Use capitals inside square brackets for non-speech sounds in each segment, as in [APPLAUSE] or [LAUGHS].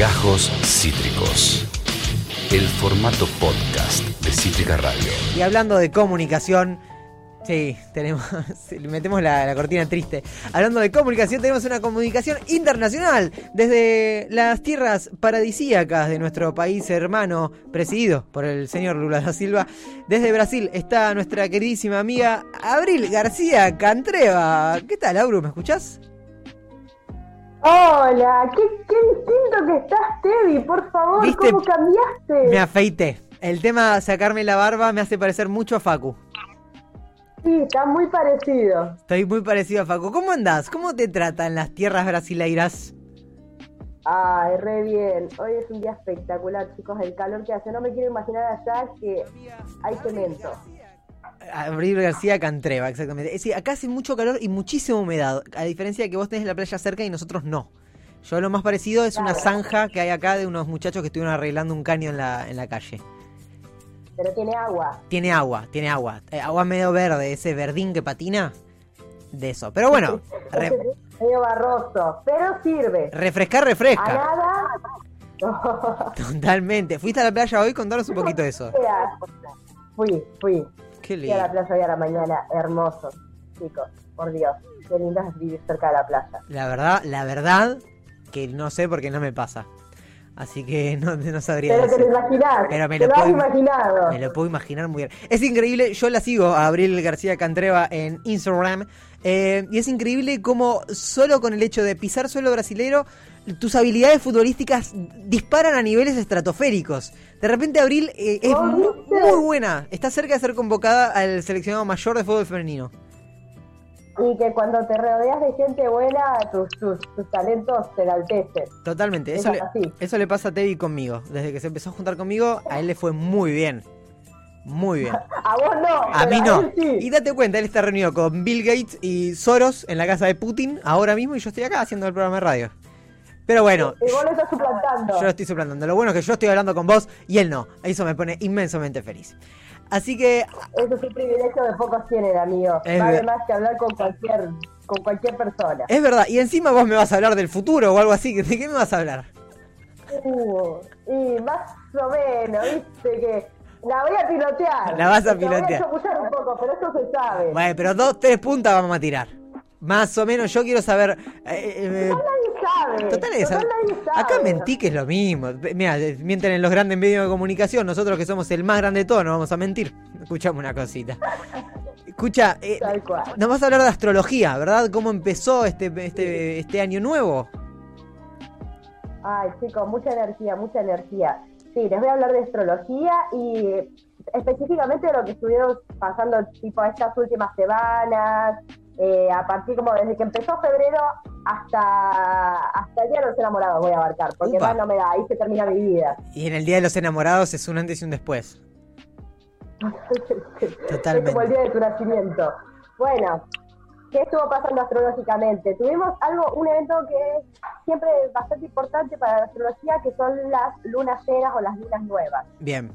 Gajos Cítricos. El formato podcast de Cítrica Radio. Y hablando de comunicación, sí, tenemos, [LAUGHS] metemos la, la cortina triste. Hablando de comunicación, tenemos una comunicación internacional desde las tierras paradisíacas de nuestro país hermano, presidido por el señor Lula da Silva. Desde Brasil está nuestra queridísima amiga Abril García Cantreva. ¿Qué tal, Auro? ¿Me escuchás? Hola, qué, qué distinto que estás, Tevi, por favor, ¿Viste? ¿cómo cambiaste? Me afeité. El tema sacarme la barba me hace parecer mucho a Facu. Sí, está muy parecido. Estoy muy parecido a Facu. ¿Cómo andás? ¿Cómo te tratan las tierras brasileiras? Ay, re bien. Hoy es un día espectacular, chicos, el calor que hace. No me quiero imaginar allá que hay cemento. Abril García Cantreva, exactamente. Es decir, acá hace mucho calor y muchísima humedad, a diferencia de que vos tenés la playa cerca y nosotros no. Yo lo más parecido es una zanja que hay acá de unos muchachos que estuvieron arreglando un caño en la, en la calle. Pero tiene agua. Tiene agua, tiene agua. Eh, agua medio verde, ese verdín que patina. De eso. Pero bueno, [LAUGHS] re- Medio barroso, pero sirve. refrescar, A refresca. nada. Totalmente. ¿Fuiste a la playa hoy? Contanos un poquito de eso. [LAUGHS] Fui, fui. Qué Fui a la lindo. playa hoy a la mañana. Hermoso, chicos. Por Dios. Qué lindo es vivir cerca de la playa. La verdad, la verdad, que no sé porque no me pasa. Así que [LAUGHS] no, no sabría Pero te lo imaginás. Pero me te lo lo has puedo- imaginado. Me lo puedo imaginar muy bien. Es increíble, yo la sigo a Abril García Cantreva en Instagram. eh, y es increíble cómo solo con el hecho de pisar suelo brasilero, tus habilidades futbolísticas disparan a niveles estratosféricos. De repente Abril eh, es. Muy buena. Está cerca de ser convocada al seleccionado mayor de fútbol femenino. Y que cuando te rodeas de gente buena, tus, tus, tus talentos se enaltecen. Totalmente. Es Eso le, así. eso le pasa a Tevi conmigo. Desde que se empezó a juntar conmigo, a él le fue muy bien. Muy bien. [LAUGHS] A vos no. A mí no. sí. Y date cuenta, él está reunido con Bill Gates y Soros en la casa de Putin ahora mismo y yo estoy acá haciendo el programa de radio. Pero bueno, Y vos lo estás suplantando. yo lo estoy suplantando. Lo bueno es que yo estoy hablando con vos y él no. Eso me pone inmensamente feliz. Así que, Eso es un privilegio que pocos tienen, amigo. Es vale ver- más que hablar con cualquier, con cualquier persona. es verdad. Y encima vos me vas a hablar del futuro o algo así. [LAUGHS] ¿De qué me vas a hablar? Uh, y más o menos, viste que la voy a pilotear. La vas a Te voy pilotear. chapucear un poco, pero eso se sabe. Bueno, pero dos, tres puntas vamos a tirar. Más o menos, yo quiero saber. eh, eh, sabe. Total, es- Total, sabe. acá mentí que es lo mismo. Mira, mienten en los grandes medios de comunicación. Nosotros que somos el más grande de todos, no vamos a mentir. Escuchame una cosita. Escucha, eh, [LAUGHS] nos vas a hablar de astrología, ¿verdad? ¿Cómo empezó este, este, este año nuevo? Ay, chicos, mucha energía, mucha energía. Sí, les voy a hablar de astrología y específicamente de lo que estuvieron pasando tipo estas últimas semanas, eh, a partir como desde que empezó febrero hasta, hasta el día de los enamorados voy a abarcar, porque Upa. más no me da, ahí se termina mi vida. Y en el Día de los Enamorados es un antes y un después. Totalmente. [LAUGHS] Es como el día de tu nacimiento. Bueno, ¿qué estuvo pasando astrológicamente? Tuvimos algo, un evento que es siempre bastante importante para la astrología, que son las lunas llenas o las lunas nuevas. Bien.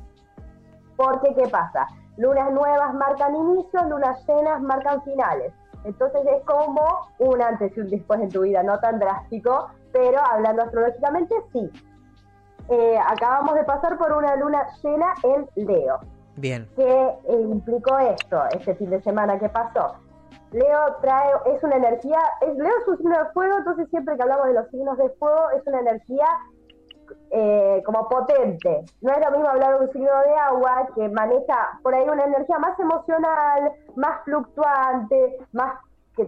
Porque, ¿qué pasa? Lunas nuevas marcan inicios, lunas llenas marcan finales. Entonces es como un antes y un después en tu vida, no tan drástico, pero hablando astrológicamente, sí. Eh, acabamos de pasar por una luna llena en Leo. Bien. ¿Qué eh, implicó esto este fin de semana que pasó? Leo trae, es una energía, es, Leo es un signo de fuego, entonces siempre que hablamos de los signos de fuego es una energía eh, como potente. No es lo mismo hablar de un signo de agua que maneja por ahí una energía más emocional, más fluctuante, más que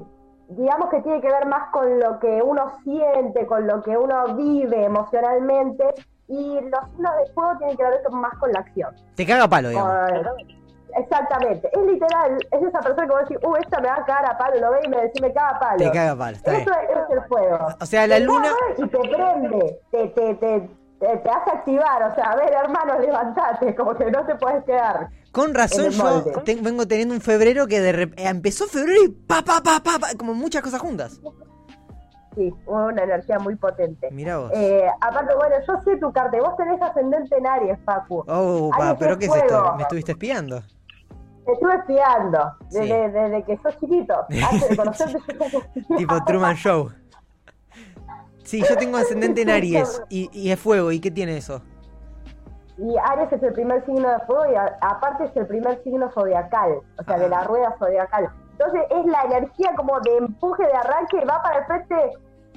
digamos que tiene que ver más con lo que uno siente, con lo que uno vive emocionalmente, y los signos de fuego tienen que ver más con la acción. Te caga palo, digamos. Con- Exactamente, es literal, es esa persona que vos decís, uh, esta me va a cagar a palo, lo ve y me decís, me caga a palo. Te caga palo, está Eso bien. es, el fuego. O sea, la Te luna- Y te prende, te, te, te, te, te hace activar, o sea, a ver, hermano, levantate, [LAUGHS] como que no te puedes quedar. Con razón yo te- vengo teniendo un febrero que de rep- eh, empezó febrero y pa, pa, pa, pa, pa, como muchas cosas juntas. Sí, una energía muy potente. Mirá vos. Eh, aparte, bueno, yo sé tu carta, vos tenés ascendente en Aries, Pacu. Oh, pa, pero ¿qué es esto? ¿Me estuviste espiando? Te estuve espiando Sí. desde, desde que sos chiquito. [LAUGHS] Antes de conocerte, yo tipo Truman Show. Sí, yo tengo ascendente en Aries y, y es fuego. ¿Y qué tiene eso? Y Aries es el primer signo de fuego y a- aparte es el primer signo zodiacal, o sea, de la rueda zodiacal. Entonces es la energía como de empuje, de arranque, va para el frente,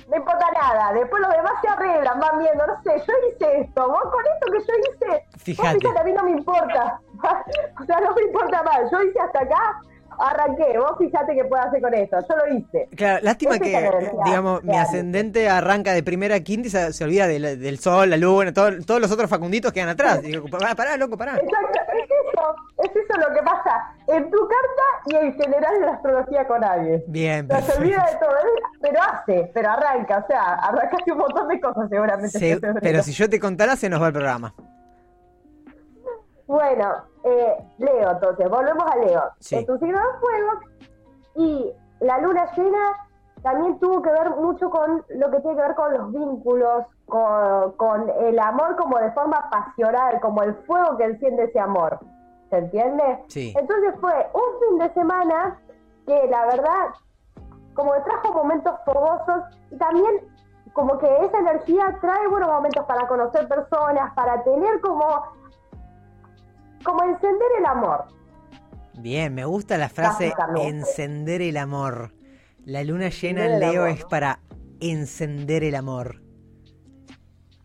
no importa nada. Después los demás se arreglan, van viendo, no sé, yo hice esto, vos con esto que yo hice, Fíjate. vos fíjate, a mí no me importa. [LAUGHS] o sea, no me importa más, yo hice hasta acá, arranqué, vos fíjate qué puedo hacer con esto, yo lo hice. Claro, lástima es que, energía digamos, mi ascendente arranca de primera a quinta y se, se olvida del, del sol, la luna, todo- todos los otros facunditos quedan atrás. Digo, pará, pará, loco, pará. Exacto, es eso, es eso lo que pasa en tu carta y en general en la astrología con Aries. Bien, O sea, se olvida de todo, ¿eh? pero hace, pero arranca, o sea, arrancaste un montón de cosas seguramente. Se- pero si yo te contara, se nos va el programa. Bueno, eh, Leo, entonces, volvemos a Leo. Sí. Es tu signo de fuego y la luna llena también tuvo que ver mucho con lo que tiene que ver con los vínculos, con, con el amor como de forma pasional, como el fuego que enciende ese amor. ¿Se entiende? Sí. Entonces fue un fin de semana que la verdad como que trajo momentos fogosos y también como que esa energía trae buenos momentos para conocer personas, para tener como como encender el amor. Bien, me gusta la frase encender el amor. La luna llena en Leo amor. es para encender el amor.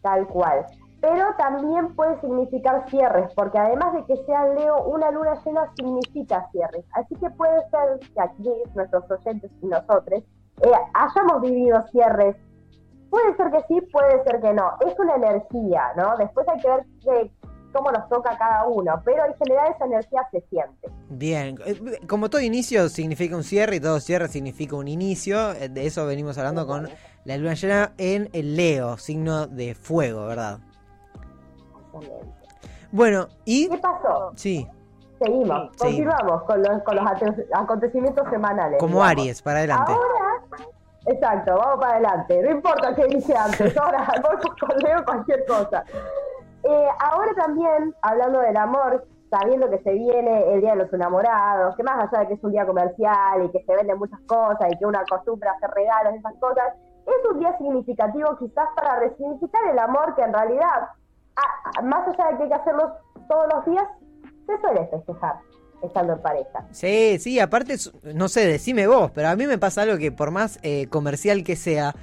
Tal cual. Pero también puede significar cierres, porque además de que sea Leo, una luna llena significa cierres. Así que puede ser que aquí, nuestros oyentes y nosotros, eh, hayamos vivido cierres. Puede ser que sí, puede ser que no. Es una energía, ¿no? Después hay que ver que- cómo nos toca cada uno, pero en general esa energía se siente. Bien, eh, como todo inicio significa un cierre y todo cierre significa un inicio, eh, de eso venimos hablando con la luna llena en el Leo, signo de fuego, ¿verdad? Bueno, y... ¿Qué pasó? Sí, Seguimos, Sí. continuamos con los, con los acontecimientos semanales. como digamos. Aries, para adelante. Ahora, exacto, vamos para adelante. No importa qué dice antes, [LAUGHS] ahora voy con Leo cualquier cosa. Eh, ahora también, hablando del amor, sabiendo que se viene el Día de los Enamorados, que más allá de que es un día comercial y que se venden muchas cosas y que uno acostumbra a hacer regalos y esas cosas, es un día significativo quizás para resignificar el amor que en realidad, a- más allá de que hay que hacerlo todos los días, se suele festejar estando en pareja. Sí, sí, aparte, no sé, decime vos, pero a mí me pasa algo que por más eh, comercial que sea,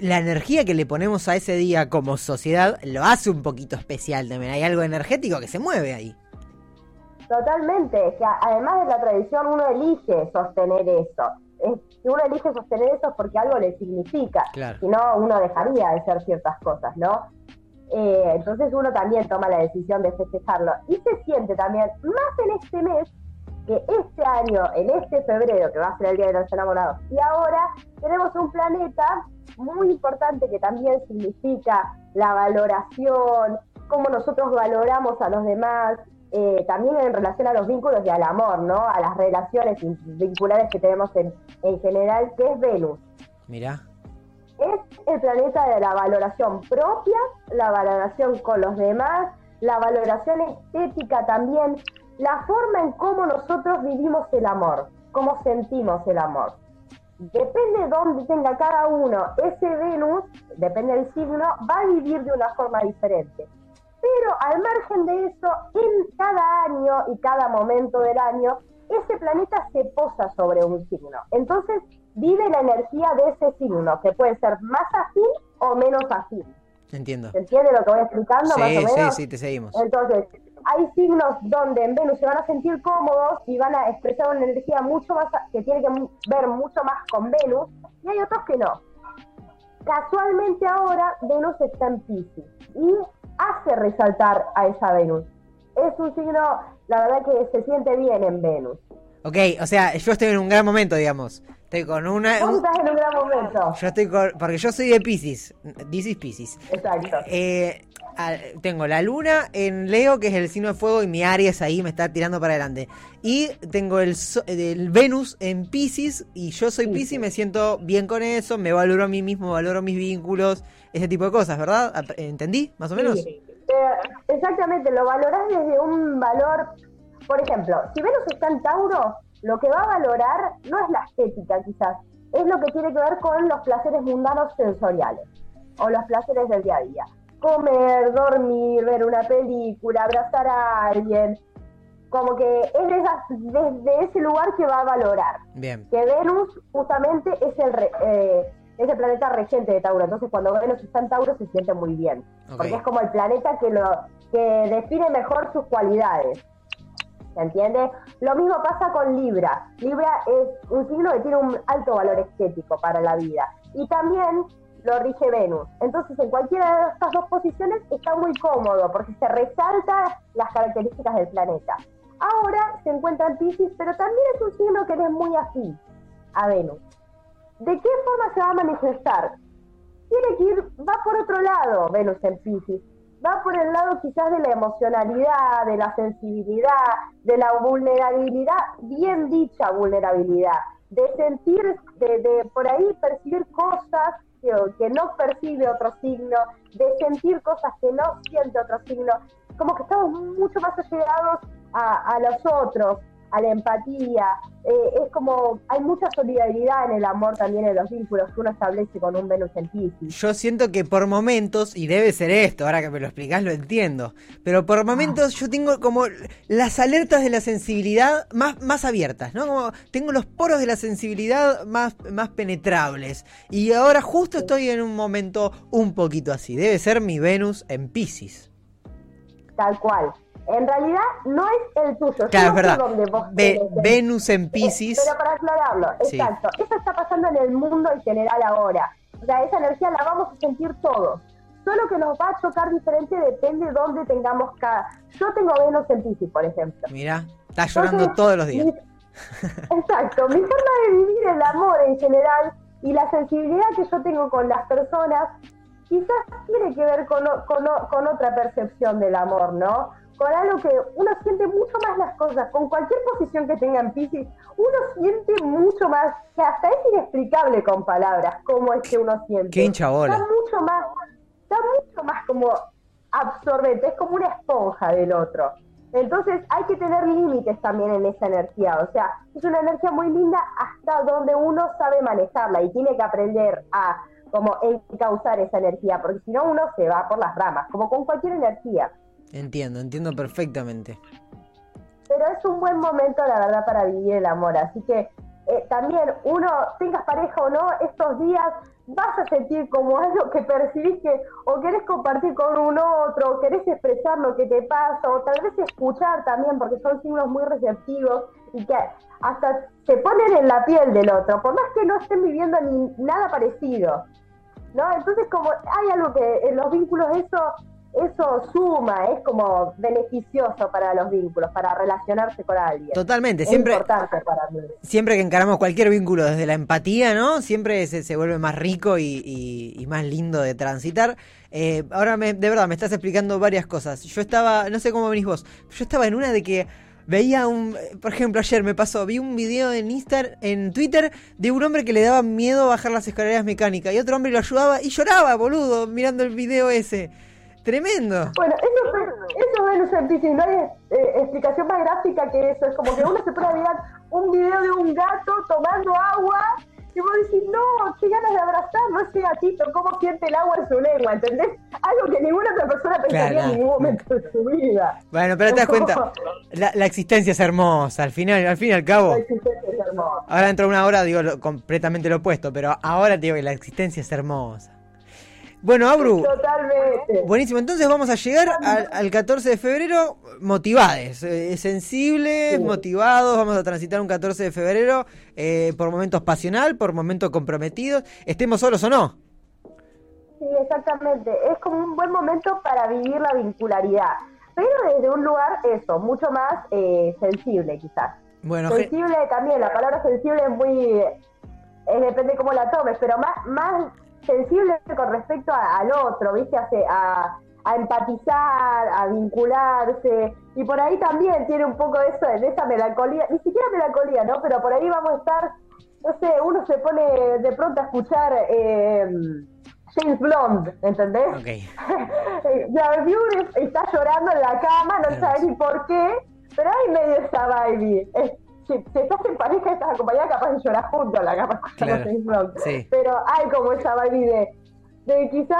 la energía que le ponemos a ese día como sociedad lo hace un poquito especial también. Hay algo energético que se mueve ahí. Totalmente, que además de la tradición uno elige sostener eso. Es, si uno elige sostener eso es porque algo le significa. Claro. Si no, uno dejaría de ser ciertas cosas, ¿no? Eh, entonces uno también toma la decisión de festejarlo. Y se siente también, más en este mes, que este año, en este febrero, que va a ser el Día de los Enamorados, y ahora tenemos un planeta muy importante que también significa la valoración, cómo nosotros valoramos a los demás, eh, también en relación a los vínculos y al amor, ¿no? A las relaciones vinculares que tenemos en, en general, que es Venus. Mirá. Es el planeta de la valoración propia, la valoración con los demás, la valoración estética también, la forma en cómo nosotros vivimos el amor, cómo sentimos el amor. Depende de dónde tenga cada uno ese Venus, depende del signo, va a vivir de una forma diferente. Pero al margen de eso, en cada año y cada momento del año, ese planeta se posa sobre un signo. Entonces, vive la energía de ese signo, que puede ser más afín o menos afín. Entiendo. ¿Se entiende lo que voy explicando más Sí, sí, sí, te seguimos. Entonces, hay signos donde en Venus se van a sentir cómodos y van a expresar una energía mucho más, que tiene que ver mucho más con Venus, y hay otros que no. Casualmente ahora Venus está en Pisces y hace resaltar a esa Venus. Es un signo, la verdad que se siente bien en Venus. Ok, o sea, yo estoy en un gran momento, digamos. Estoy con una... Un- estás en un gran momento. yo estoy con... Porque yo soy de Pisces. This is Pisces. Exacto. Eh, tengo la luna en Leo, que es el signo de fuego, y mi Aries ahí me está tirando para adelante. Y tengo el, el Venus en Pisces, y yo soy Pisces y me siento bien con eso, me valoro a mí mismo, valoro mis vínculos, ese tipo de cosas, ¿verdad? ¿Entendí? ¿Más o menos? Sí. Eh, exactamente, lo valorás desde un valor, por ejemplo, si Venus está en Tauro, lo que va a valorar no es la estética quizás, es lo que tiene que ver con los placeres mundanos sensoriales. o los placeres del día a día. Comer, dormir, ver una película, abrazar a alguien, como que es desde ese lugar que va a valorar. Bien. Que Venus justamente es el, eh, es el planeta regente de Tauro, entonces cuando Venus está en Tauro se siente muy bien, porque es como el planeta que, lo, que define mejor sus cualidades. ¿Se entiende? Lo mismo pasa con Libra. Libra es un signo que tiene un alto valor estético para la vida. Y también lo rige Venus. Entonces, en cualquiera de estas dos posiciones está muy cómodo porque se resalta las características del planeta. Ahora se encuentra en Pisces, pero también es un signo que es muy afín a Venus. ¿De qué forma se va a manifestar? Tiene que ir, va por otro lado Venus en Pisces. Va por el lado quizás de la emocionalidad, de la sensibilidad, de la vulnerabilidad, bien dicha vulnerabilidad, de sentir, de, de por ahí percibir cosas que, no percibe otro signo, de sentir cosas que no siente otro signo, como que estamos mucho más allegados a, los otros, a la empatía. Eh, es como, hay mucha solidaridad en el amor también en los vínculos que uno establece con un Venus en Pisces. Yo siento que por momentos, y debe ser esto, ahora que me lo explicás lo entiendo, pero por momentos yo tengo como las alertas de la sensibilidad más, más abiertas, ¿no? Como tengo los poros de la sensibilidad más, más penetrables. Y ahora justo estoy en un momento un poquito así. Debe ser mi Venus en Pisces. Tal cual. En realidad no es el tuyo. Claro, es verdad. Venus en Pisces. Pero para aclararlo, exacto. Eso está pasando en el mundo en general ahora. O sea, esa energía la vamos a sentir todos. Solo que nos va a chocar diferente depende de dónde tengamos cada. Yo tengo Venus en Pisces, por ejemplo. Mira, está llorando todos los días. [LAUGHS] exacto. Mi forma de vivir el amor en general y la sensibilidad que yo tengo con las personas quizás tiene que ver con, con, con otra percepción del amor, ¿no? con algo que uno siente mucho más las cosas, con cualquier posición que tenga en Pisces, uno siente mucho más, que hasta es inexplicable con palabras cómo es que uno siente. Qué hincha Está mucho más, está mucho más como absorbente, es como una esponja del otro. Entonces hay que tener límites también en esa energía, o sea, es una energía muy linda hasta donde uno sabe manejarla y tiene que aprender a como encauzar esa energía, porque si no uno se va por las ramas, como con cualquier energía. Entiendo, entiendo perfectamente. Pero es un buen momento, la verdad, para vivir el amor. Así que eh, también uno, tengas pareja o no, estos días vas a sentir como algo que percibís que o querés compartir con un otro, o querés expresar lo que te pasa, o tal vez escuchar también, porque son signos muy receptivos y que hasta se ponen en la piel del otro, por más que no estén viviendo ni nada parecido. ¿No? Entonces como hay algo que en los vínculos eso eso suma, es como beneficioso para los vínculos, para relacionarse con alguien. Totalmente, siempre. importante para mí. Siempre que encaramos cualquier vínculo desde la empatía, ¿no? Siempre se, se vuelve más rico y, más lindo de transitar. Eh, ahora, me, de verdad, me estás explicando varias cosas. Yo estaba, no sé cómo venís vos, yo estaba en una de que veía un, por ejemplo, ayer me pasó, vi un video en Instagram, en Twitter de un hombre que le daba miedo bajar las escaleras mecánicas y otro hombre lo ayudaba y lloraba, boludo, mirando el video ese. Tremendo. Bueno, eso, eso es Venus no hay eh, explicación más gráfica que eso. Es como que uno se puede mirar un video de un gato tomando agua y vos decís, no, qué ganas de abrazar, no ese gatito, cómo siente el agua en su lengua, ¿entendés? Algo que ninguna otra persona pensaría en ningún momento de su vida. Bueno, pero te das cuenta, [LAUGHS] la, la, existencia es hermosa, al final, al fin y al cabo. La existencia es hermosa. Ahora dentro de una hora digo completamente lo opuesto, pero ahora te digo que la existencia es hermosa. Bueno, Abru. Totalmente. Buenísimo. Entonces vamos a llegar al, 14 de febrero motivados, eh, sensibles, motivados. Vamos a transitar un 14 de febrero eh, por momentos pasional, por momentos comprometidos, estemos solos o no. Sí, exactamente. Es como un buen momento para vivir la vincularidad, pero desde un lugar, eso, mucho más eh, sensible quizás. Bueno, sensible también, la palabra sensible es muy... depende cómo la tomes, pero más, más sensible con respecto al otro, ¿viste? A, a, empatizar, a vincularse. Y por ahí también tiene un poco eso, de esa melancolía, ni siquiera melancolía, ¿no? Pero por ahí vamos a estar, no sé, uno se pone de pronto a escuchar eh, James Blonde, ¿entendés? Okay. [LAUGHS] ya está llorando en la cama, no sabe ni por qué, pero hay medio esa baby si, estás en pareja estás acompañada, capaz de llorar juntos, la capaz claro, Pero hay como esa baby de de quizá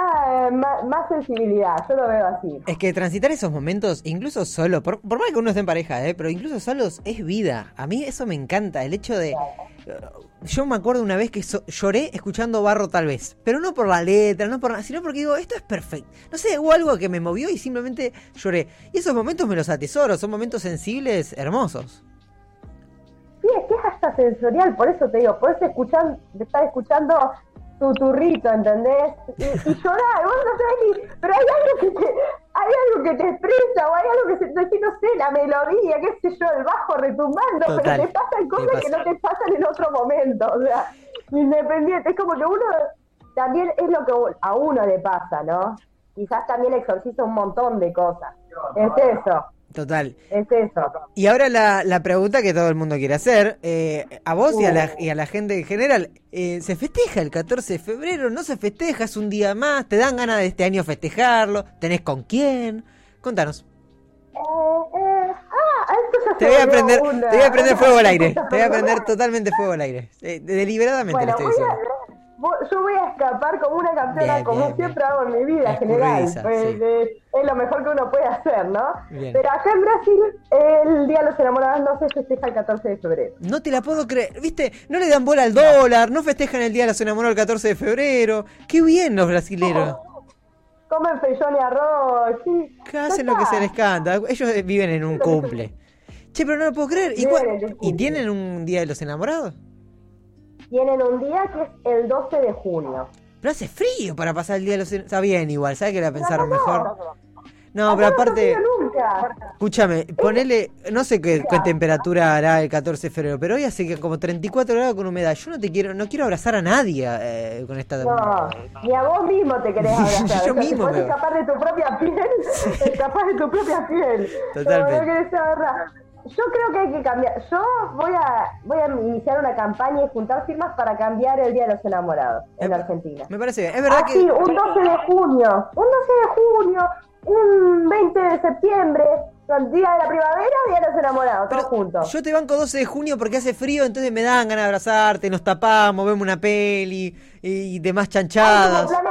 eh, más, más sensibilidad, yo lo veo así. Es que transitar esos momentos, incluso solo, por, por más que uno esté en pareja, ¿eh? pero incluso solos, es vida. A mí eso me encanta, el hecho de... Yo me acuerdo una vez que so- lloré escuchando Barro tal vez, pero no por la letra, no por nada, sino porque digo, esto es perfecto. No sé, hubo algo que me movió y simplemente lloré. Y esos momentos me los atesoro, son momentos sensibles, hermosos. Sí, es que es hasta sensorial, por eso te digo, podés escuchar, estar escuchando tu turrito, ¿entendés? Y, y llorar, vos no sabés ni, pero hay algo que te, hay algo que te expresa, o hay algo que se, no sé, la melodía, qué sé yo, el bajo retumbando, Total, pero te pasan cosas que no te pasan en otro momento, o sea, independiente, es como que uno, también es lo que a uno le pasa, ¿no? Quizás también exorciza un montón de cosas, es eso, Total. es eso. Y ahora la, la pregunta que todo el mundo quiere hacer, eh, a vos y a, la, y a la gente en general, eh, ¿se festeja el 14 de febrero? ¿No se festeja? ¿Es un día más? ¿Te dan ganas de este año festejarlo? ¿Tenés con quién? Contanos. Eh, eh, ah, esto Te voy a prender, una- te voy a prender fuego al aire. Te voy a [LAUGHS] prender totalmente fuego al aire. Eh, deliberadamente Bueno, lo estoy voy diciendo. a, yo voy a escapar como una campeona, Bien, como bien, siempre bien. hago en mi vida general. Sí. eh, es lo mejor que uno puede hacer, ¿no? Pero acá en Brasil, el Día de los Enamorados no se festeja el 14 de febrero. No te la puedo creer. ¿Viste? No le dan bola al dólar, no festejan el Día de los Enamorados el 14 de febrero. Qué bien los brasileros. Comen feijón y arroz, sí. Hacen lo que se les canta. Ellos viven en un cumple. Che, pero no lo puedo creer. ¿Y, cua- Viven en un ¿Y cumple. tienen un Día de los Enamorados? Tienen un día que es el 12 de junio. Pero hace frío para pasar el Día de los. Está bien igual, ¿sabes que la pensaron No, no, mejor? no. Pero aparte... Escúchame, ponele, no sé qué, qué temperatura hará el 14 de febrero, pero hoy hace que como 34 grados con humedad. Yo no te quiero, no quiero abrazar a nadie eh, con esta. No, ni a vos mismo te querés [LAUGHS] abrazar. Yo O sea, mismo te me- escapar de tu propia piel, [LAUGHS] escapar de tu propia piel. Totalmente. No, no querés agarrar. Yo creo que hay que cambiar. Yo voy a voy a iniciar una campaña y juntar firmas para cambiar el Día de los Enamorados en Argentina. Me parece bien. Es verdad Ah, sí, que. un 12 de junio, un 12 de junio, un 20 de septiembre, Día de la Primavera, Día de los Enamorados, todos juntos. yo te banco 12 de junio porque hace frío, entonces me dan ganas de abrazarte, nos tapamos, vemos una peli y demás chanchadas. más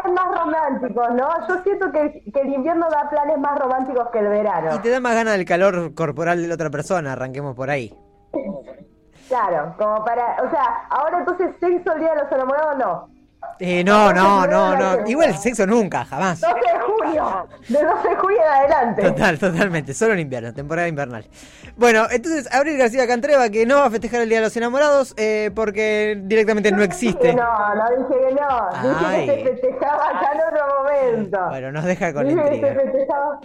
románticos, ¿no? Yo siento que, que el invierno da planes más románticos que el verano. Y te da más ganas del calor corporal de la otra persona, arranquemos por ahí. Claro, como para, o sea, ahora entonces sexo el día de los enamorados no. Eh, no, no, no, no. Igual sexo nunca, jamás. 12 de junio, de 12 de junio en adelante. Total, totalmente. Solo en invierno, temporada invernal. Bueno, entonces Abril García Cantreva que no va a festejar el Día de los Enamorados eh, porque directamente no existe. No, no dije que no, dije Ay. que se festejaba acá en otro momento. Bueno, nos deja con dije que se intriga. festejaba.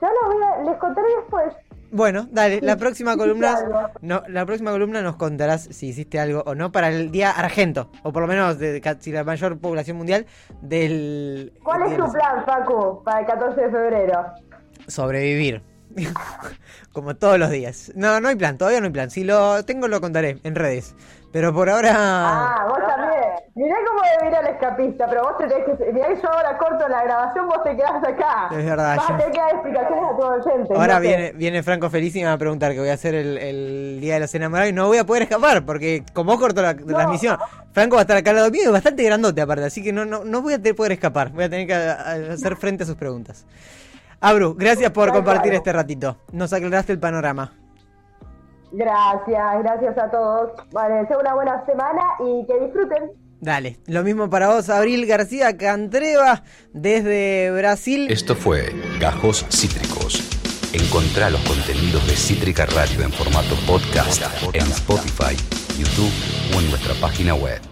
Ya los voy a, les contaré después. Bueno, dale, la próxima columna, no, la próxima columna nos contarás si hiciste algo o no para el día argento, o por lo menos de casi la mayor población mundial del ¿Cuál es tu plan, Facu, para el 14 de febrero? sobrevivir. [LAUGHS] Como todos los días. No, no hay plan, todavía no hay plan. Si lo tengo lo contaré en redes. Pero por ahora Ah, vos también. Mirá cómo debe ir al escapista, pero vos tenés que. Mirá que yo ahora corto la grabación, vos te quedás acá. Es verdad, Vas yo- a tener que dar explicaciones a tu oyente. Ahora no sé. viene, viene Franco Feliz y me va a preguntar que voy a hacer el, el Día de los Enamorados y no voy a poder escapar porque como corto la transmisión, Franco va a estar acá al lado mío y bastante grandote aparte, así que no, no, no voy a poder escapar, voy a tener que hacer frente a sus preguntas. Abru, gracias por compartir este ratito, nos aclaraste el panorama. Gracias, gracias a todos. Vale, sea una buena semana y que disfruten. Dale, lo mismo para vos, Abril García Cantreva, desde Brasil. Esto fue Gajos Cítricos. Encontrá los contenidos de Cítrica Radio en formato podcast en Spotify, YouTube o en nuestra página web.